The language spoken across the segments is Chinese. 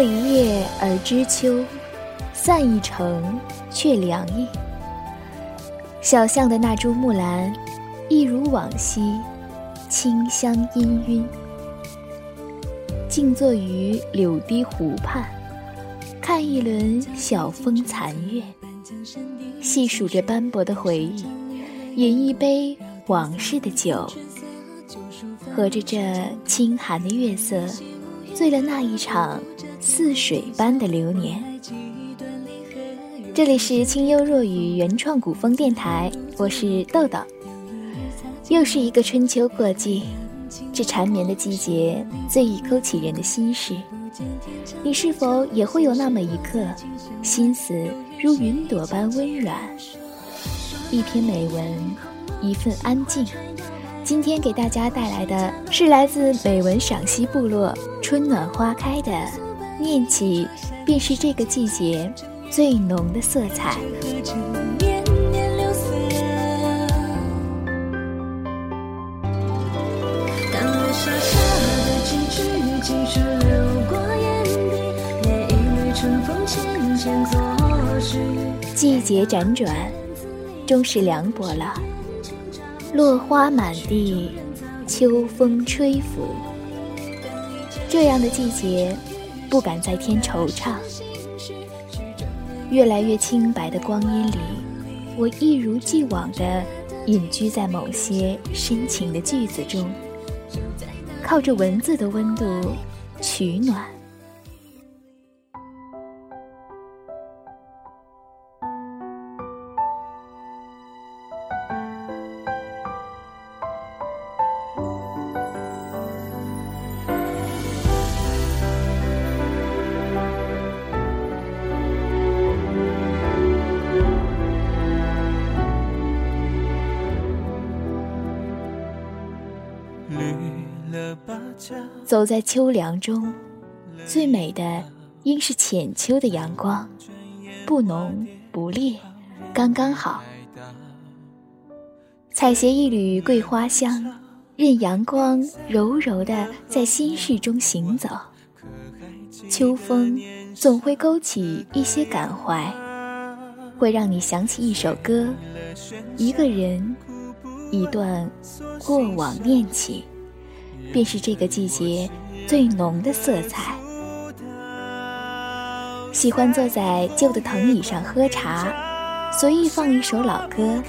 落一叶而知秋，散一程却凉意。小巷的那株木兰，一如往昔，清香氤氲。静坐于柳堤湖畔，看一轮晓风残月，细数着斑驳的回忆，饮一杯往事的酒，和着这清寒的月色，醉了那一场似水般的流年。这里是清幽若雨原创古风电台，我是豆豆。又是一个春秋过季。这缠绵的季节最易勾起人的心事，你是否也会有那么一刻，心思如云朵般温软？一篇美文，一份安静。今天给大家带来的是来自美文赏析部落春暖花开的，念起便是这个季节最浓的色彩。季节辗转，终是凉薄了。落花满地，秋风吹拂。这样的季节，不敢再添惆怅。越来越清白的光阴里，我一如既往的隐居在某些深情的句子中。靠着文字的温度取暖。走在秋凉中，最美的应是浅秋的阳光，不浓不烈，刚刚好。采撷一缕桂花香，任阳光柔柔的在心事中行走。秋风总会勾起一些感怀，会让你想起一首歌，一个人，一段过往念起。便是这个季节最浓的色彩。喜欢坐在旧的藤椅上喝茶，随意放一首老歌，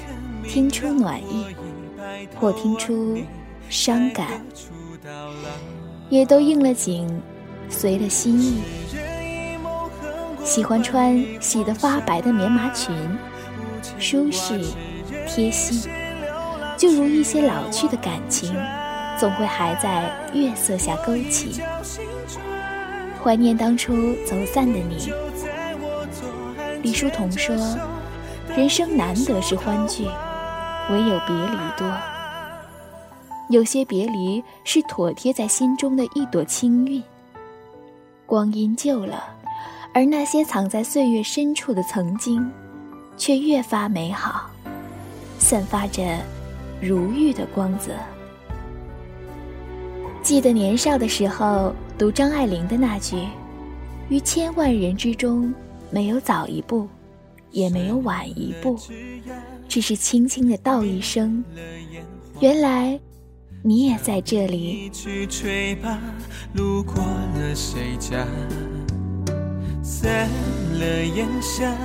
听出暖意，或听出伤感，也都应了景，随了心意。喜欢穿洗得发白的棉麻裙，舒适贴心，就如一些老去的感情。总会还在月色下勾起，怀念当初走散的你。李叔同说：“人生难得是欢聚，唯有别离多。有些别离是妥贴在心中的一朵清韵。光阴旧了，而那些藏在岁月深处的曾经，却越发美好，散发着如玉的光泽。”记得年少的时候读张爱玲的那句：“于千万人之中，没有早一步，也没有晚一步，只是轻轻的道一声，原来你也在这里。”，了烟霞，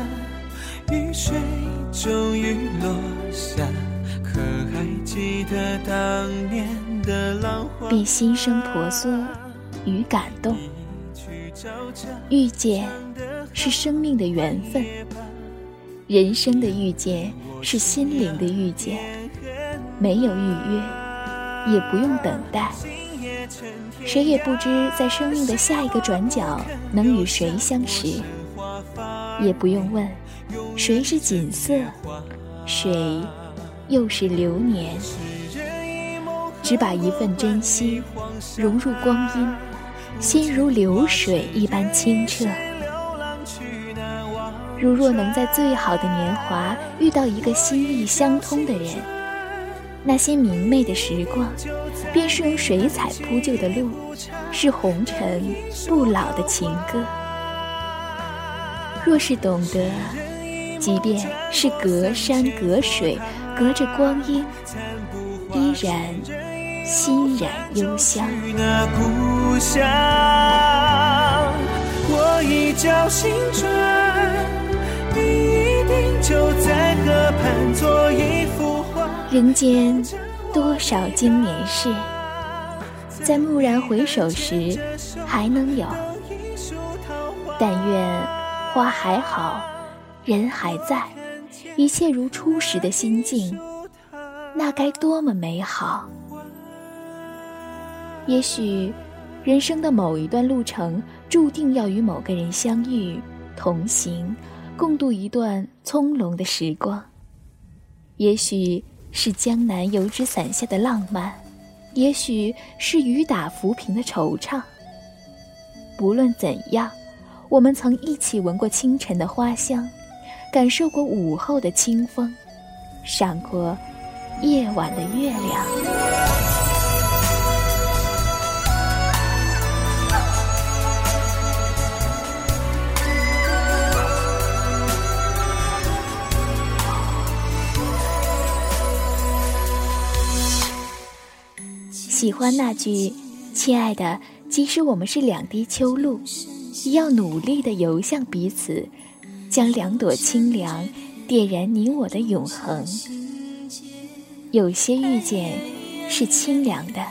雨水终于落下，可还记得当年？比心生婆娑与感动，遇见是生命的缘分，人生的遇见是心灵的遇见，没有预约，也不用等待，谁也不知在生命的下一个转角能与谁相识，也不用问谁是锦瑟，谁又是流年。只把一份真心融入光阴，心如流水一般清澈。如若能在最好的年华遇到一个心意相通的人，那些明媚的时光，便是用水彩铺就的路，是红尘不老的情歌。若是懂得，即便是隔山隔水，隔着光阴，依然欣然幽香。我一觉醒你一定就在河畔做一幅画。人间多少经年事，在蓦然回首时还能有。但愿花还好，人还在，一切如初时的心境，那该多么美好！也许。人生的某一段路程，注定要与某个人相遇、同行，共度一段葱茏的时光。也许是江南油纸伞下的浪漫，也许是雨打浮萍的惆怅。不论怎样，我们曾一起闻过清晨的花香，感受过午后的清风，赏过夜晚的月亮。喜欢那句“亲爱的，即使我们是两滴秋露，也要努力的游向彼此，将两朵清凉点燃你我的永恒。”有些遇见是清凉的，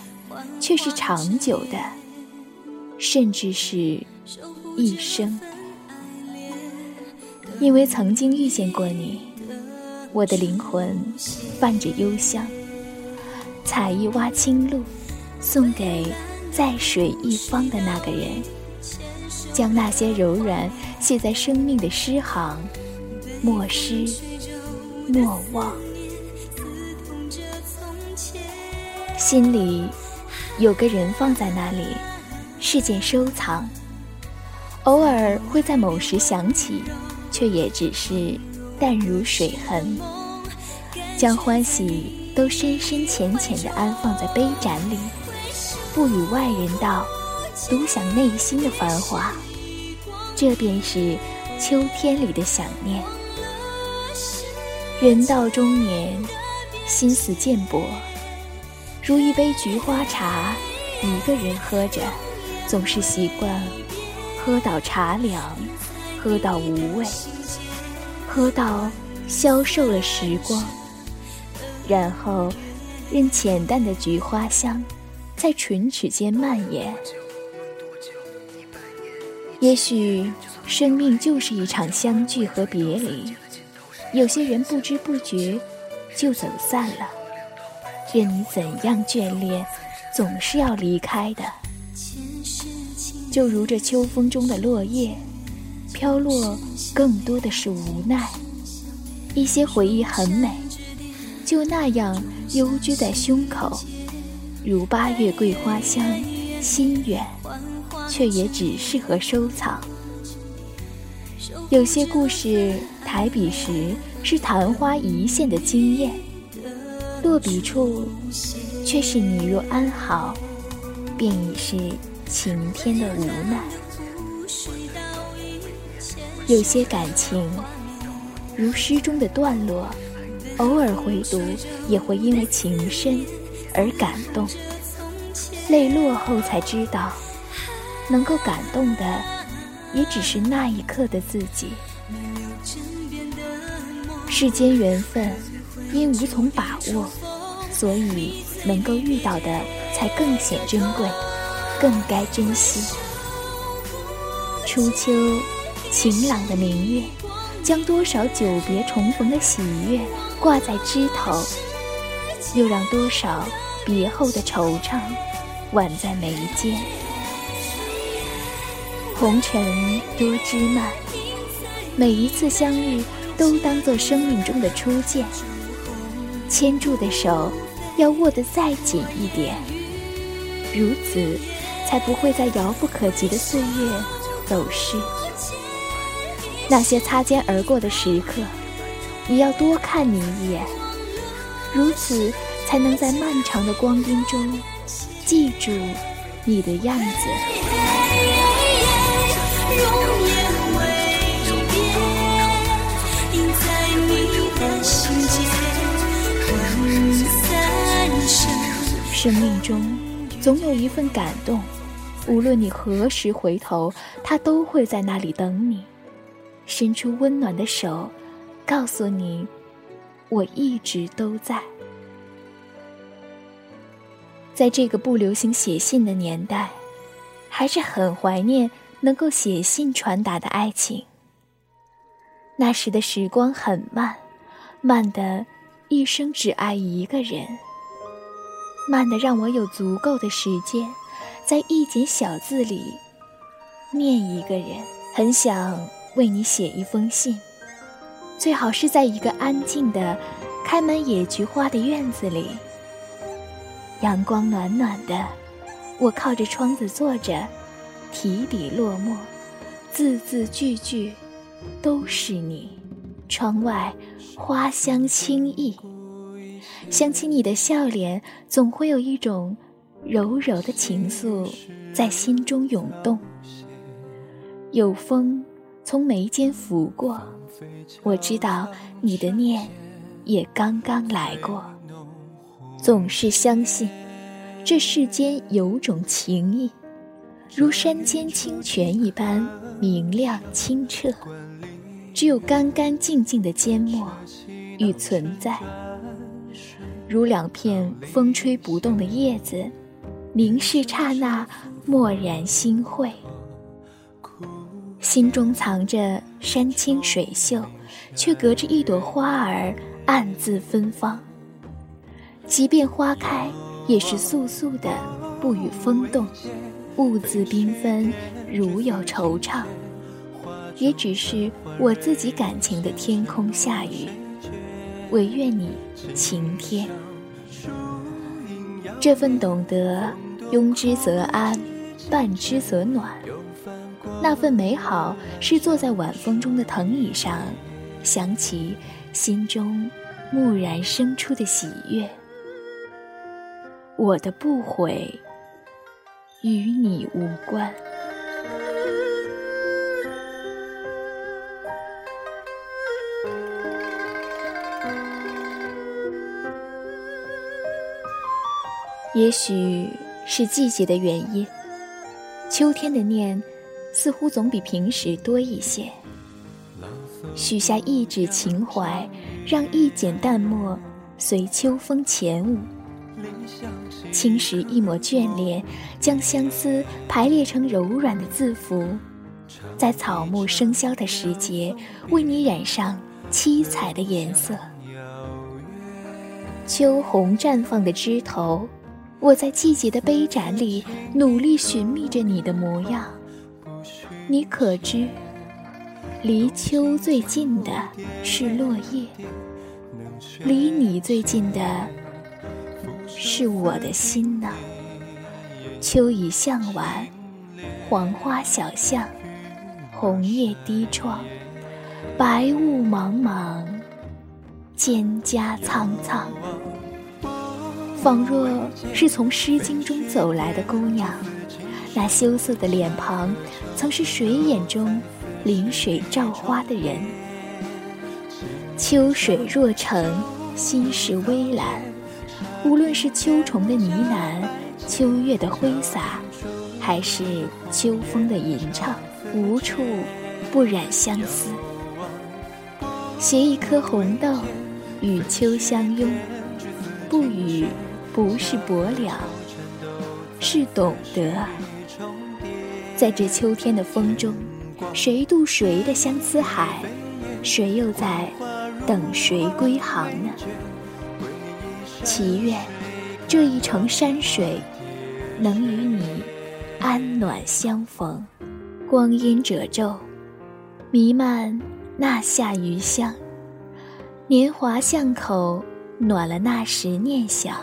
却是长久的，甚至是一生。因为曾经遇见过你，我的灵魂泛着幽香。采一洼清露，送给在水一方的那个人，将那些柔软写在生命的诗行，莫失莫忘。心里有个人放在那里，是件收藏。偶尔会在某时想起，却也只是淡如水痕，将欢喜。都深深浅浅地安放在杯盏里，不与外人道，独享内心的繁华。这便是秋天里的想念。人到中年，心思渐薄，如一杯菊花茶，一个人喝着，总是习惯喝到茶凉，喝到无味，喝到消瘦了时光。然后，任浅淡的菊花香在唇齿间蔓延。也许，生命就是一场相聚和别离。有些人不知不觉就走散了。任你怎样眷恋，总是要离开的。就如这秋风中的落叶，飘落更多的是无奈。一些回忆很美。就那样幽居在胸口，如八月桂花香，心远，却也只适合收藏。有些故事抬笔时是昙花一现的惊艳，落笔处却是你若安好，便已是晴天的无奈。有些感情如诗中的段落。偶尔回读，也会因为情深而感动。泪落后才知道，能够感动的，也只是那一刻的自己。世间缘分，因无从把握，所以能够遇到的才更显珍贵，更该珍惜。初秋，晴朗的明月，将多少久别重逢的喜悦。挂在枝头，又让多少别后的惆怅挽在眉间。红尘多枝蔓，每一次相遇都当做生命中的初见。牵住的手要握得再紧一点，如此才不会在遥不可及的岁月走失。那些擦肩而过的时刻。也要多看你一眼，如此才能在漫长的光阴中记住你的样子。生命中总有一份感动，无论你何时回头，他都会在那里等你，伸出温暖的手，告诉你，我一直都在。在这个不流行写信的年代，还是很怀念能够写信传达的爱情。那时的时光很慢，慢的一生只爱一个人，慢的让我有足够的时间，在一简小字里念一个人。很想为你写一封信，最好是在一个安静的、开满野菊花的院子里。阳光暖暖的，我靠着窗子坐着，提笔落墨，字字句句都是你。窗外花香清逸，想起你的笑脸，总会有一种柔柔的情愫在心中涌动。有风从眉间拂过，我知道你的念也刚刚来过。总是相信，这世间有种情谊，如山间清泉一般明亮清澈。只有干干净净的缄默与存在，如两片风吹不动的叶子，凝视刹那，默然心会。心中藏着山清水秀，却隔着一朵花儿暗自芬芳。即便花开，也是素素的，不与风动，兀自缤纷，如有惆怅。也只是我自己感情的天空下雨，唯愿你晴天。这份懂得，拥之则安，伴之则暖。那份美好，是坐在晚风中的藤椅上，想起心中蓦然生出的喜悦。我的不悔，与你无关。也许是季节的原因，秋天的念似乎总比平时多一些。许下一纸情怀，让一剪淡墨随秋风潜舞。轻拾一抹眷恋，将相思排列成柔软的字符，在草木生肖的时节，为你染上七彩的颜色。秋红绽放的枝头，我在季节的杯盏里努力寻觅着你的模样。你可知，离秋最近的是落叶，离你最近的。是我的心呢。秋已向晚，黄花小巷，红叶低窗，白雾茫茫，蒹葭苍苍。仿若是从《诗经》中走来的姑娘，那羞涩的脸庞，曾是水眼中临水照花的人。秋水若城，心事微澜。无论是秋虫的呢喃，秋月的挥洒，还是秋风的吟唱，无处不染相思。携一颗红豆，与秋相拥，不语不是薄凉，是懂得。在这秋天的风中，谁渡谁的相思海？谁又在等谁归航呢？祈愿这一程山水，能与你安暖相逢。光阴褶皱，弥漫那夏余香。年华巷口，暖了那时念想。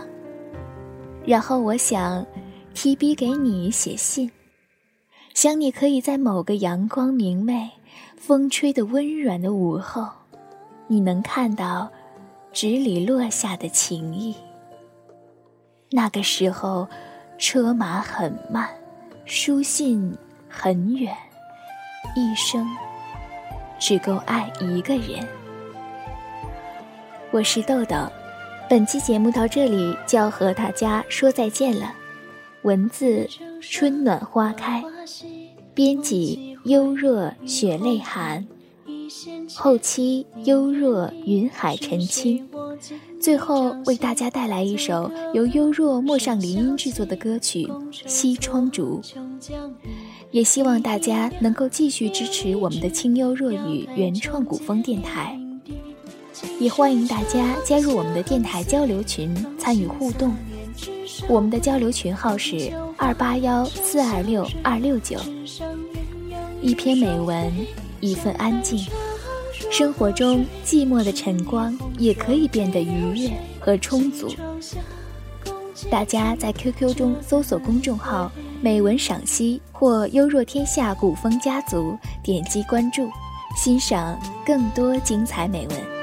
然后我想提笔给你写信，想你可以在某个阳光明媚、风吹的温软的午后，你能看到。纸里落下的情意。那个时候，车马很慢，书信很远，一生只够爱一个人。我是豆豆，本期节目到这里就要和大家说再见了。文字春暖花开，编辑幽若雪泪寒，后期幽若云海澄清。最后为大家带来一首由幽若陌上林音制作的歌曲《西窗烛》，也希望大家能够继续支持我们的清幽若雨原创古风电台，也欢迎大家加入我们的电台交流群参与互动。我们的交流群号是二八幺四二六二六九。一篇美文，一份安静。生活中寂寞的晨光也可以变得愉悦和充足。大家在 QQ 中搜索公众号“美文赏析”或“优若天下古风家族”，点击关注，欣赏更多精彩美文。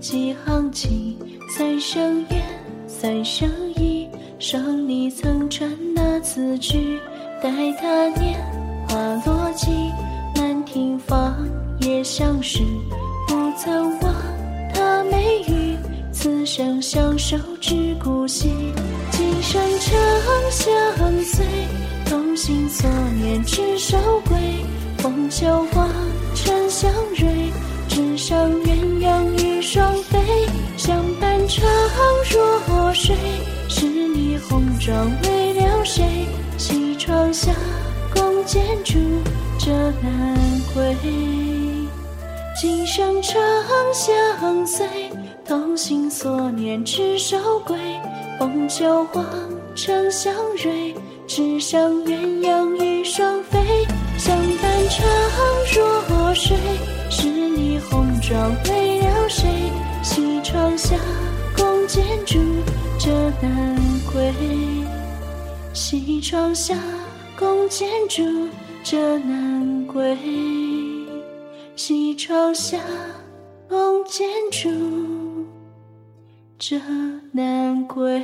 几行情。三生缘，三生意，双你曾传那字句。待他年华落尽，满庭芳叶相识。不曾忘他美语，此生相守只顾惜。今生长相随，同心所念执手归。凤求凰，尘相蕊，纸上鸳鸯与双飞，相伴长若水。十里红妆为了谁？西窗下，共剪烛，折难归。今生长相随，同心所念执手归。凤求凰，尘相蕊，纸上鸳鸯与双飞。相伴长若水，十里红妆为了谁？西窗下，共剪烛，折难归。西窗下，共剪烛，折难归。西窗下，共剪烛，这难归。